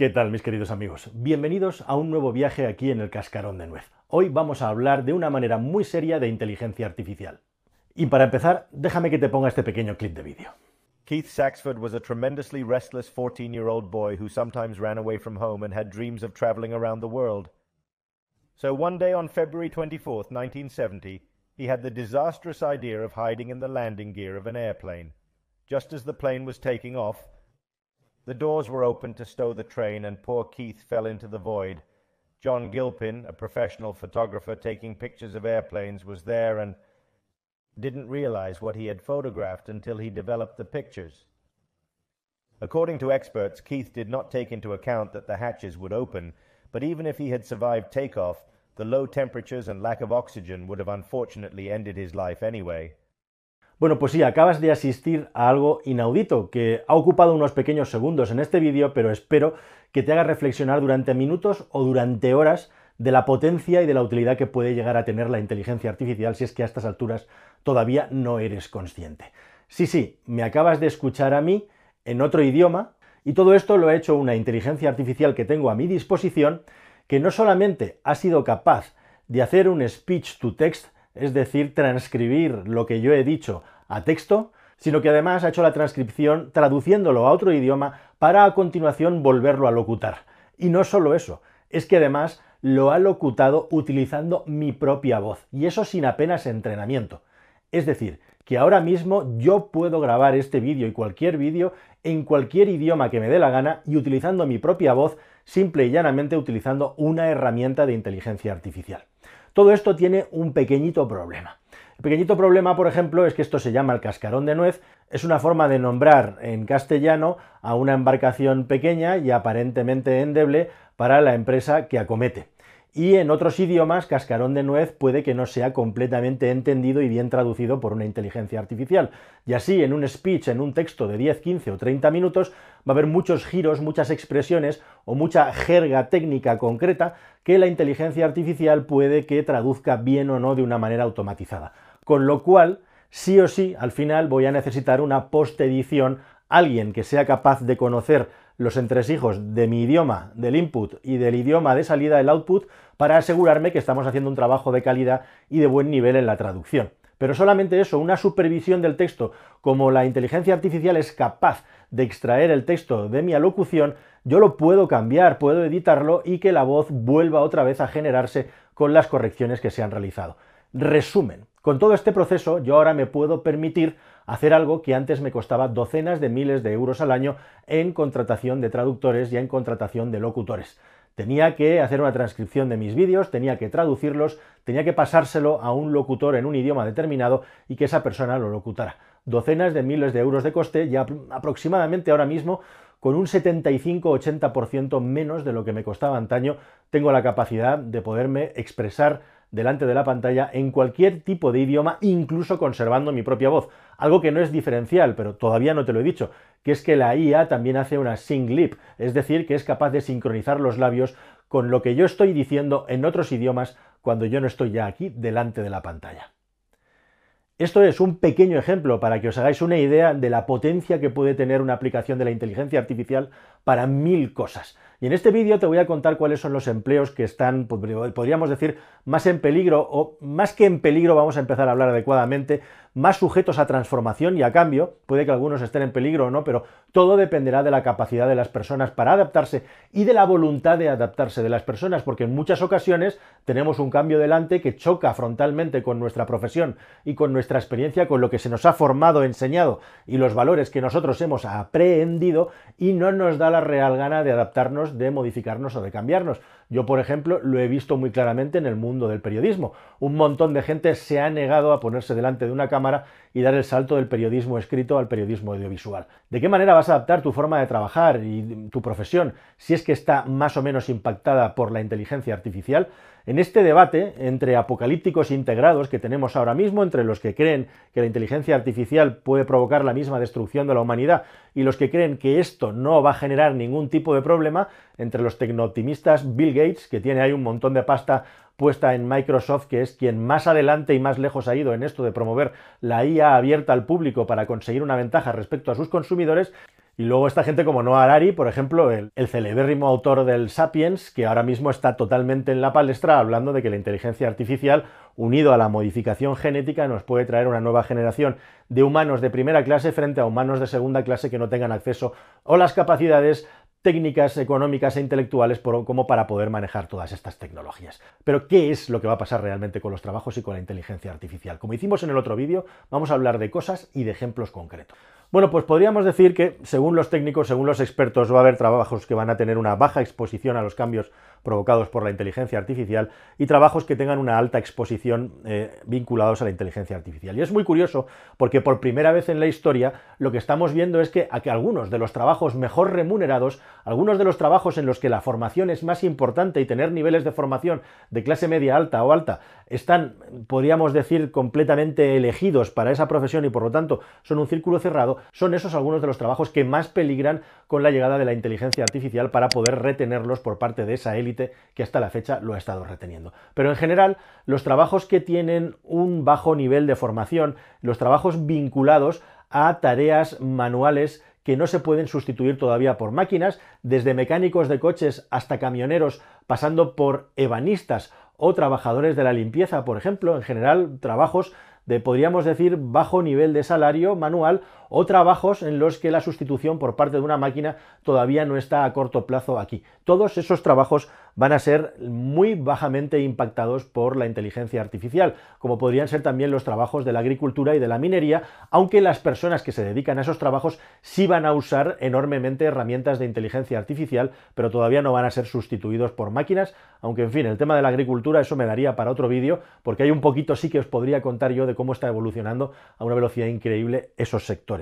¿Qué tal mis queridos amigos? Bienvenidos a un nuevo viaje aquí en el Cascarón de Nuez. Hoy vamos a hablar de una manera muy seria de inteligencia artificial. Y para empezar, déjame que te ponga este pequeño clip de vídeo. Keith Saxford was a tremendously restless 14 year old boy who sometimes ran away from home and had dreams of traveling around the world. So one day on February 24th, 1970, he had the disastrous idea of hiding in the landing gear of an airplane. Just as the plane was taking off, the doors were opened to stow the train, and poor Keith fell into the void. John Gilpin, a professional photographer taking pictures of airplanes, was there and didn't realize what he had photographed until he developed the pictures. According to experts, Keith did not take into account that the hatches would open, but even if he had survived takeoff, the low temperatures and lack of oxygen would have unfortunately ended his life anyway. Bueno, pues sí, acabas de asistir a algo inaudito que ha ocupado unos pequeños segundos en este vídeo, pero espero que te haga reflexionar durante minutos o durante horas de la potencia y de la utilidad que puede llegar a tener la inteligencia artificial si es que a estas alturas todavía no eres consciente. Sí, sí, me acabas de escuchar a mí en otro idioma y todo esto lo ha hecho una inteligencia artificial que tengo a mi disposición que no solamente ha sido capaz de hacer un speech to text, es decir, transcribir lo que yo he dicho a texto, sino que además ha hecho la transcripción traduciéndolo a otro idioma para a continuación volverlo a locutar. Y no solo eso, es que además lo ha locutado utilizando mi propia voz, y eso sin apenas entrenamiento. Es decir, que ahora mismo yo puedo grabar este vídeo y cualquier vídeo en cualquier idioma que me dé la gana y utilizando mi propia voz, simple y llanamente utilizando una herramienta de inteligencia artificial. Todo esto tiene un pequeñito problema. El pequeñito problema, por ejemplo, es que esto se llama el cascarón de nuez, es una forma de nombrar en castellano a una embarcación pequeña y aparentemente endeble para la empresa que acomete y en otros idiomas cascarón de nuez puede que no sea completamente entendido y bien traducido por una inteligencia artificial. Y así en un speech, en un texto de 10, 15 o 30 minutos, va a haber muchos giros, muchas expresiones o mucha jerga técnica concreta que la inteligencia artificial puede que traduzca bien o no de una manera automatizada. Con lo cual, sí o sí, al final voy a necesitar una post-edición, alguien que sea capaz de conocer los entresijos de mi idioma, del input y del idioma de salida del output para asegurarme que estamos haciendo un trabajo de calidad y de buen nivel en la traducción. Pero solamente eso, una supervisión del texto, como la inteligencia artificial es capaz de extraer el texto de mi alocución, yo lo puedo cambiar, puedo editarlo y que la voz vuelva otra vez a generarse con las correcciones que se han realizado. Resumen, con todo este proceso yo ahora me puedo permitir hacer algo que antes me costaba docenas de miles de euros al año en contratación de traductores y en contratación de locutores. Tenía que hacer una transcripción de mis vídeos, tenía que traducirlos, tenía que pasárselo a un locutor en un idioma determinado y que esa persona lo locutara. Docenas de miles de euros de coste y aproximadamente ahora mismo con un 75-80% menos de lo que me costaba antaño, tengo la capacidad de poderme expresar delante de la pantalla en cualquier tipo de idioma, incluso conservando mi propia voz. Algo que no es diferencial, pero todavía no te lo he dicho, que es que la IA también hace una sync lip, es decir, que es capaz de sincronizar los labios con lo que yo estoy diciendo en otros idiomas cuando yo no estoy ya aquí delante de la pantalla. Esto es un pequeño ejemplo para que os hagáis una idea de la potencia que puede tener una aplicación de la inteligencia artificial para mil cosas. Y en este vídeo te voy a contar cuáles son los empleos que están, podríamos decir, más en peligro, o más que en peligro, vamos a empezar a hablar adecuadamente, más sujetos a transformación y a cambio, puede que algunos estén en peligro o no, pero todo dependerá de la capacidad de las personas para adaptarse y de la voluntad de adaptarse de las personas, porque en muchas ocasiones tenemos un cambio delante que choca frontalmente con nuestra profesión y con nuestra experiencia, con lo que se nos ha formado, enseñado y los valores que nosotros hemos aprehendido y no nos da la real gana de adaptarnos, de modificarnos o de cambiarnos. Yo, por ejemplo, lo he visto muy claramente en el mundo del periodismo. Un montón de gente se ha negado a ponerse delante de una cámara y dar el salto del periodismo escrito al periodismo audiovisual. ¿De qué manera vas a adaptar tu forma de trabajar y tu profesión si es que está más o menos impactada por la inteligencia artificial? En este debate entre apocalípticos integrados que tenemos ahora mismo, entre los que creen que la inteligencia artificial puede provocar la misma destrucción de la humanidad y los que creen que esto no va a generar ningún tipo de problema, entre los tecnooptimistas Bill Gates, que tiene ahí un montón de pasta puesta en Microsoft, que es quien más adelante y más lejos ha ido en esto de promover la IA abierta al público para conseguir una ventaja respecto a sus consumidores, Y luego esta gente como Noah Harari, por ejemplo, el, el celebérrimo autor del Sapiens, que ahora mismo está totalmente en la palestra hablando de que la inteligencia artificial, unido a la modificación genética, nos puede traer una nueva generación de humanos de primera clase frente a humanos de segunda clase que no tengan acceso o las capacidades técnicas económicas e intelectuales como para poder manejar todas estas tecnologías. Pero, ¿qué es lo que va a pasar realmente con los trabajos y con la inteligencia artificial? Como hicimos en el otro vídeo, vamos a hablar de cosas y de ejemplos concretos. Bueno, pues podríamos decir que, según los técnicos, según los expertos, va a haber trabajos que van a tener una baja exposición a los cambios provocados por la inteligencia artificial y trabajos que tengan una alta exposición eh, vinculados a la inteligencia artificial. Y es muy curioso porque por primera vez en la historia lo que estamos viendo es que, a que algunos de los trabajos mejor remunerados, algunos de los trabajos en los que la formación es más importante y tener niveles de formación de clase media alta o alta están, podríamos decir, completamente elegidos para esa profesión y por lo tanto son un círculo cerrado, son esos algunos de los trabajos que más peligran con la llegada de la inteligencia artificial para poder retenerlos por parte de esa élite que hasta la fecha lo ha estado reteniendo. Pero en general, los trabajos que tienen un bajo nivel de formación, los trabajos vinculados a tareas manuales que no se pueden sustituir todavía por máquinas, desde mecánicos de coches hasta camioneros, pasando por ebanistas o trabajadores de la limpieza, por ejemplo, en general trabajos de, podríamos decir, bajo nivel de salario manual o trabajos en los que la sustitución por parte de una máquina todavía no está a corto plazo aquí. Todos esos trabajos van a ser muy bajamente impactados por la inteligencia artificial, como podrían ser también los trabajos de la agricultura y de la minería, aunque las personas que se dedican a esos trabajos sí van a usar enormemente herramientas de inteligencia artificial, pero todavía no van a ser sustituidos por máquinas, aunque en fin, el tema de la agricultura eso me daría para otro vídeo, porque hay un poquito sí que os podría contar yo de cómo está evolucionando a una velocidad increíble esos sectores.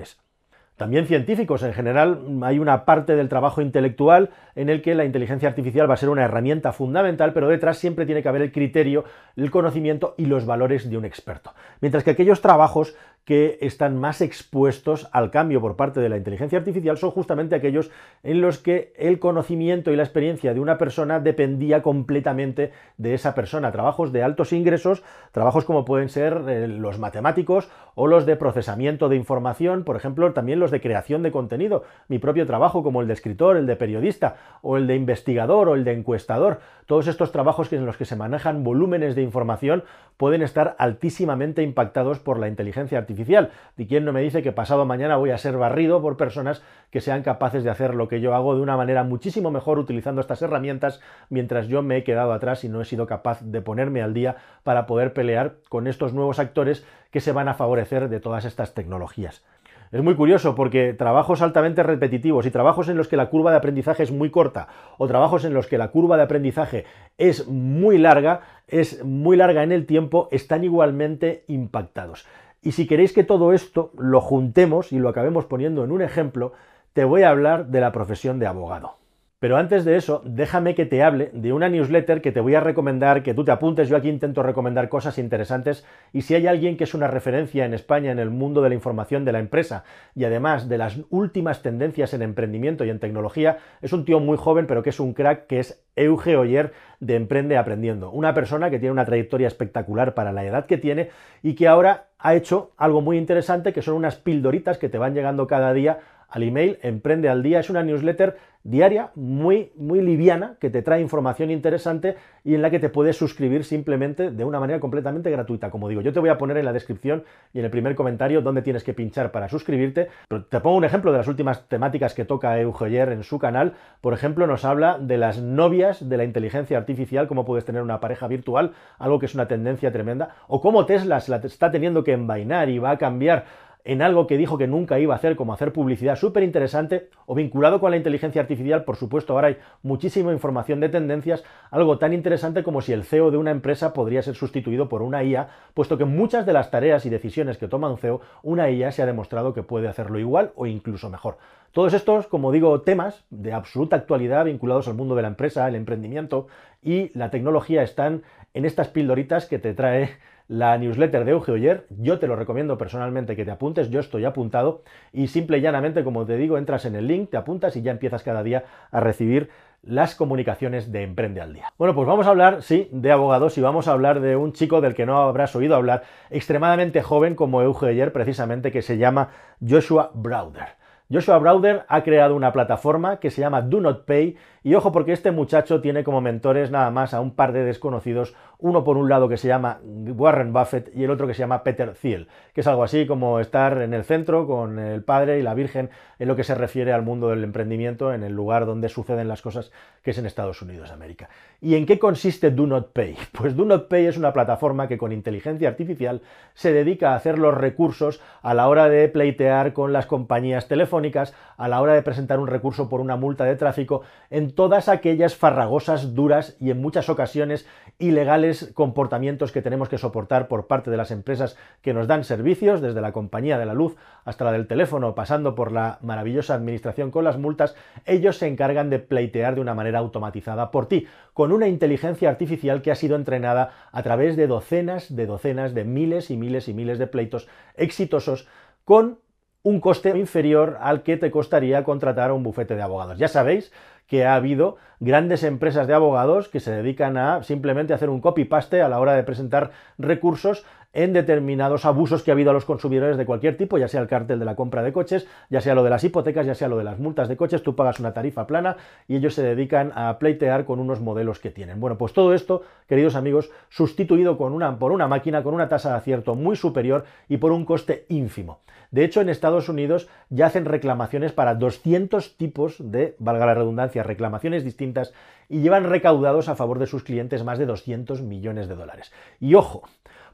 También científicos, en general hay una parte del trabajo intelectual en el que la inteligencia artificial va a ser una herramienta fundamental, pero detrás siempre tiene que haber el criterio, el conocimiento y los valores de un experto. Mientras que aquellos trabajos que están más expuestos al cambio por parte de la inteligencia artificial son justamente aquellos en los que el conocimiento y la experiencia de una persona dependía completamente de esa persona. Trabajos de altos ingresos, trabajos como pueden ser eh, los matemáticos o los de procesamiento de información, por ejemplo, también los de creación de contenido. Mi propio trabajo como el de escritor, el de periodista o el de investigador o el de encuestador. Todos estos trabajos en los que se manejan volúmenes de información pueden estar altísimamente impactados por la inteligencia artificial ¿Y quién no me dice que pasado mañana voy a ser barrido por personas que sean capaces de hacer lo que yo hago de una manera muchísimo mejor utilizando estas herramientas mientras yo me he quedado atrás y no he sido capaz de ponerme al día para poder pelear con estos nuevos actores que se van a favorecer de todas estas tecnologías? Es muy curioso porque trabajos altamente repetitivos y trabajos en los que la curva de aprendizaje es muy corta o trabajos en los que la curva de aprendizaje es muy larga, es muy larga en el tiempo, están igualmente impactados. Y si queréis que todo esto lo juntemos y lo acabemos poniendo en un ejemplo, te voy a hablar de la profesión de abogado. Pero antes de eso, déjame que te hable de una newsletter que te voy a recomendar, que tú te apuntes. Yo aquí intento recomendar cosas interesantes y si hay alguien que es una referencia en España en el mundo de la información de la empresa y además de las últimas tendencias en emprendimiento y en tecnología, es un tío muy joven pero que es un crack, que es Euge Oyer de Emprende Aprendiendo. Una persona que tiene una trayectoria espectacular para la edad que tiene y que ahora ha hecho algo muy interesante que son unas pildoritas que te van llegando cada día al email Emprende al Día. Es una newsletter diaria, muy, muy liviana, que te trae información interesante y en la que te puedes suscribir simplemente de una manera completamente gratuita. Como digo, yo te voy a poner en la descripción y en el primer comentario dónde tienes que pinchar para suscribirte. Pero te pongo un ejemplo de las últimas temáticas que toca Eugeyer en su canal. Por ejemplo, nos habla de las novias de la inteligencia artificial, cómo puedes tener una pareja virtual, algo que es una tendencia tremenda, o cómo Tesla se la está teniendo que envainar y va a cambiar en algo que dijo que nunca iba a hacer, como hacer publicidad súper interesante, o vinculado con la inteligencia artificial, por supuesto, ahora hay muchísima información de tendencias, algo tan interesante como si el CEO de una empresa podría ser sustituido por una IA, puesto que muchas de las tareas y decisiones que toma un CEO, una IA se ha demostrado que puede hacerlo igual o incluso mejor. Todos estos, como digo, temas de absoluta actualidad vinculados al mundo de la empresa, el emprendimiento y la tecnología están en estas pildoritas que te trae la newsletter de Euge Oyer. Yo te lo recomiendo personalmente que te apuntes, yo estoy apuntado y simple y llanamente, como te digo, entras en el link, te apuntas y ya empiezas cada día a recibir las comunicaciones de Emprende al Día. Bueno, pues vamos a hablar, sí, de abogados y vamos a hablar de un chico del que no habrás oído hablar, extremadamente joven como Euge Oyer, precisamente, que se llama Joshua Browder. Joshua Browder ha creado una plataforma que se llama Do Not Pay y ojo porque este muchacho tiene como mentores nada más a un par de desconocidos, uno por un lado que se llama Warren Buffett y el otro que se llama Peter Thiel, que es algo así como estar en el centro con el Padre y la Virgen en lo que se refiere al mundo del emprendimiento en el lugar donde suceden las cosas que es en Estados Unidos de América. ¿Y en qué consiste Do Not Pay? Pues Do Not Pay es una plataforma que con inteligencia artificial se dedica a hacer los recursos a la hora de pleitear con las compañías telefónicas, a la hora de presentar un recurso por una multa de tráfico, todas aquellas farragosas, duras y en muchas ocasiones ilegales comportamientos que tenemos que soportar por parte de las empresas que nos dan servicios, desde la compañía de la luz hasta la del teléfono, pasando por la maravillosa administración con las multas, ellos se encargan de pleitear de una manera automatizada por ti, con una inteligencia artificial que ha sido entrenada a través de docenas de docenas de miles y miles y miles de pleitos exitosos con un coste inferior al que te costaría contratar a un bufete de abogados. Ya sabéis que ha habido grandes empresas de abogados que se dedican a simplemente hacer un copy-paste a la hora de presentar recursos en determinados abusos que ha habido a los consumidores de cualquier tipo, ya sea el cártel de la compra de coches, ya sea lo de las hipotecas, ya sea lo de las multas de coches, tú pagas una tarifa plana y ellos se dedican a pleitear con unos modelos que tienen. Bueno, pues todo esto, queridos amigos, sustituido con una, por una máquina con una tasa de acierto muy superior y por un coste ínfimo. De hecho, en Estados Unidos ya hacen reclamaciones para 200 tipos de, valga la redundancia, reclamaciones distintas y llevan recaudados a favor de sus clientes más de 200 millones de dólares. Y ojo,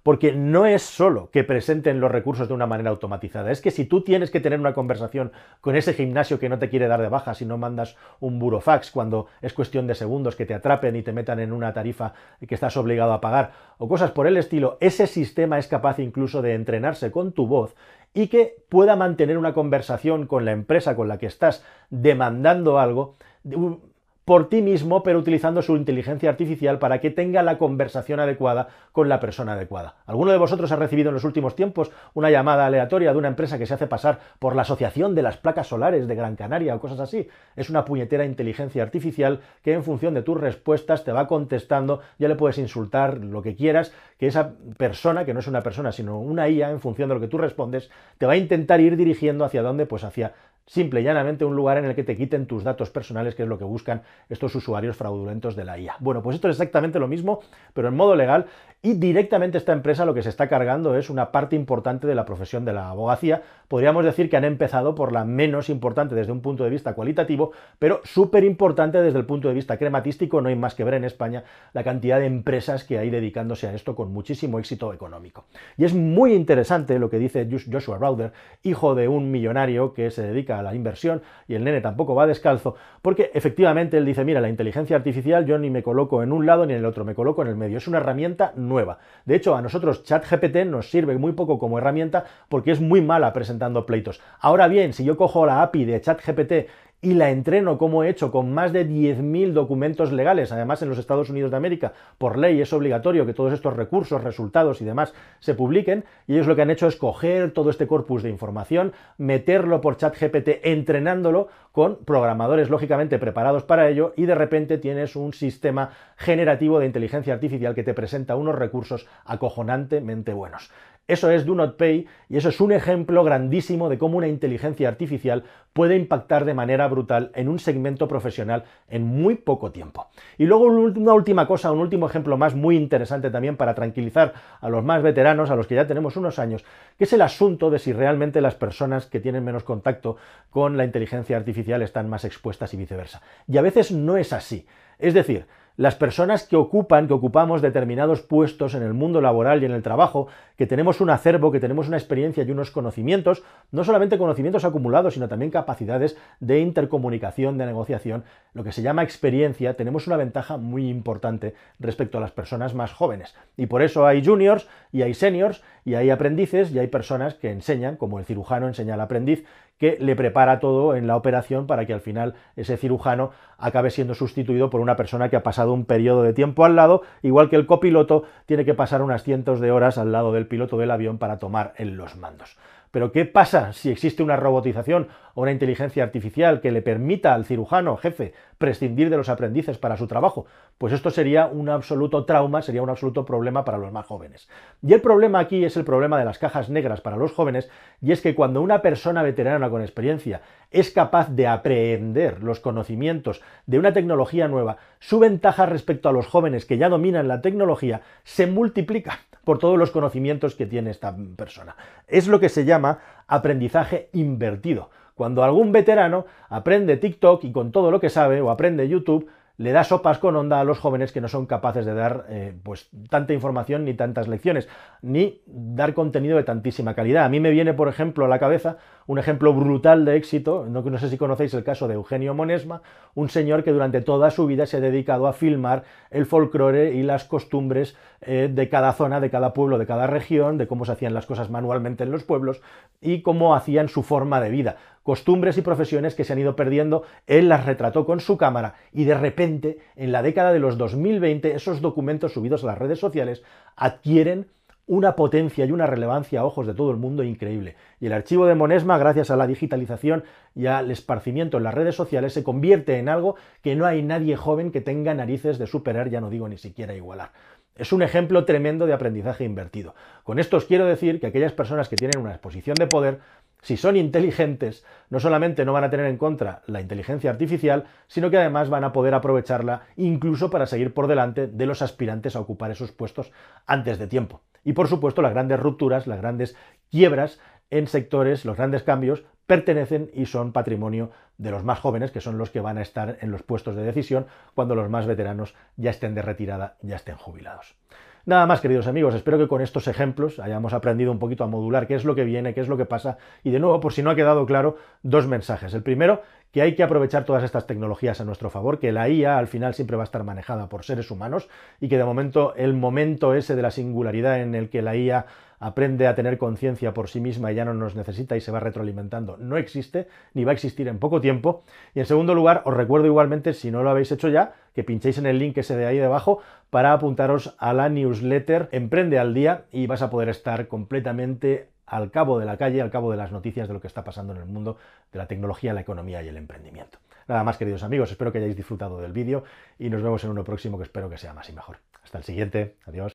porque no es solo que presenten los recursos de una manera automatizada, es que si tú tienes que tener una conversación con ese gimnasio que no te quiere dar de baja si no mandas un burofax cuando es cuestión de segundos que te atrapen y te metan en una tarifa que estás obligado a pagar, o cosas por el estilo, ese sistema es capaz incluso de entrenarse con tu voz y que pueda mantener una conversación con la empresa con la que estás demandando algo por ti mismo, pero utilizando su inteligencia artificial para que tenga la conversación adecuada con la persona adecuada. ¿Alguno de vosotros ha recibido en los últimos tiempos una llamada aleatoria de una empresa que se hace pasar por la Asociación de las Placas Solares de Gran Canaria o cosas así? Es una puñetera inteligencia artificial que en función de tus respuestas te va contestando, ya le puedes insultar lo que quieras, que esa persona, que no es una persona, sino una IA, en función de lo que tú respondes, te va a intentar ir dirigiendo hacia dónde, pues hacia simple y llanamente un lugar en el que te quiten tus datos personales, que es lo que buscan estos usuarios fraudulentos de la IA. Bueno, pues esto es exactamente lo mismo, pero en modo legal, y directamente esta empresa lo que se está cargando es una parte importante de la profesión de la abogacía. Podríamos decir que han empezado por la menos importante desde un punto de vista cualitativo, pero súper importante desde el punto de vista crematístico. No hay más que ver en España la cantidad de empresas que hay dedicándose a esto con muchísimo éxito económico. Y es muy interesante lo que dice Joshua Browder, hijo de un millonario que se dedica la inversión y el nene tampoco va descalzo, porque efectivamente él dice, mira, la inteligencia artificial yo ni me coloco en un lado ni en el otro, me coloco en el medio. Es una herramienta nueva de hecho, a nosotros ChatGPT nos sirve muy poco como herramienta porque es muy mala presentando pleitos. Ahora bien, si yo cojo la API de ChatGPT y la entreno como he hecho con más de 10.000 documentos legales. Además, en los Estados Unidos de América, por ley es obligatorio que todos estos recursos, resultados y demás se publiquen. Y ellos lo que han hecho es coger todo este corpus de información, meterlo por ChatGPT, entrenándolo con programadores lógicamente preparados para ello y de repente tienes un sistema generativo de inteligencia artificial que te presenta unos recursos acojonantemente buenos. Eso es Do Not Pay y eso es un ejemplo grandísimo de cómo una inteligencia artificial puede impactar de manera brutal en un segmento profesional en muy poco tiempo. Y luego una última cosa, un último ejemplo más muy interesante también para tranquilizar a los más veteranos, a los que ya tenemos unos años, que es el asunto de si realmente las personas que tienen menos contacto con la inteligencia artificial están más expuestas y viceversa. Y a veces no es así. Es decir, las personas que ocupan, que ocupamos determinados puestos en el mundo laboral y en el trabajo, que tenemos un acervo, que tenemos una experiencia y unos conocimientos, no solamente conocimientos acumulados, sino también capacidades de intercomunicación, de negociación, lo que se llama experiencia, tenemos una ventaja muy importante respecto a las personas más jóvenes. Y por eso hay juniors y hay seniors y hay aprendices y hay personas que enseñan, como el cirujano enseña al aprendiz, que le prepara todo en la operación para que al final ese cirujano acabe siendo sustituido por una persona que ha pasado un periodo de tiempo al lado, igual que el copiloto tiene que pasar unas cientos de horas al lado del piloto del avión para tomar en los mandos. Pero ¿qué pasa si existe una robotización o una inteligencia artificial que le permita al cirujano jefe prescindir de los aprendices para su trabajo? Pues esto sería un absoluto trauma, sería un absoluto problema para los más jóvenes. Y el problema aquí es el problema de las cajas negras para los jóvenes, y es que cuando una persona veterana con experiencia es capaz de aprender los conocimientos de una tecnología nueva, su ventaja respecto a los jóvenes que ya dominan la tecnología se multiplica por todos los conocimientos que tiene esta persona. Es lo que se aprendizaje invertido. Cuando algún veterano aprende TikTok y con todo lo que sabe, o aprende YouTube, le da sopas con onda a los jóvenes que no son capaces de dar eh, pues tanta información ni tantas lecciones, ni dar contenido de tantísima calidad. A mí me viene, por ejemplo, a la cabeza un ejemplo brutal de éxito, no, no sé si conocéis el caso de Eugenio Monesma, un señor que durante toda su vida se ha dedicado a filmar el folclore y las costumbres eh, de cada zona, de cada pueblo, de cada región, de cómo se hacían las cosas manualmente en los pueblos y cómo hacían su forma de vida costumbres y profesiones que se han ido perdiendo, él las retrató con su cámara y de repente, en la década de los 2020, esos documentos subidos a las redes sociales adquieren una potencia y una relevancia a ojos de todo el mundo increíble. Y el archivo de Monesma, gracias a la digitalización y al esparcimiento en las redes sociales, se convierte en algo que no hay nadie joven que tenga narices de superar, ya no digo ni siquiera igualar. Es un ejemplo tremendo de aprendizaje invertido. Con esto os quiero decir que aquellas personas que tienen una exposición de poder si son inteligentes, no solamente no van a tener en contra la inteligencia artificial, sino que además van a poder aprovecharla incluso para seguir por delante de los aspirantes a ocupar esos puestos antes de tiempo. Y por supuesto, las grandes rupturas, las grandes quiebras en sectores, los grandes cambios, pertenecen y son patrimonio de los más jóvenes, que son los que van a estar en los puestos de decisión cuando los más veteranos ya estén de retirada, ya estén jubilados. Nada más, queridos amigos, espero que con estos ejemplos hayamos aprendido un poquito a modular qué es lo que viene, qué es lo que pasa, y de nuevo, por si no ha quedado claro, dos mensajes. El primero, que hay que aprovechar todas estas tecnologías a nuestro favor, que la IA al final siempre va a estar manejada por seres humanos y que de momento el momento ese de la singularidad en el que la IA aprende a tener conciencia por sí misma y ya no nos necesita y se va retroalimentando, no existe, ni va a existir en poco tiempo. Y en segundo lugar, os recuerdo igualmente, si no lo habéis hecho ya, que pinchéis en el link ese de ahí debajo para apuntaros a la newsletter Emprende al Día y vas a poder estar completamente al cabo de la calle, al cabo de las noticias de lo que está pasando en el mundo de la tecnología, la economía y el emprendimiento. Nada más, queridos amigos, espero que hayáis disfrutado del vídeo y nos vemos en uno próximo que espero que sea más y mejor. Hasta el siguiente, adiós.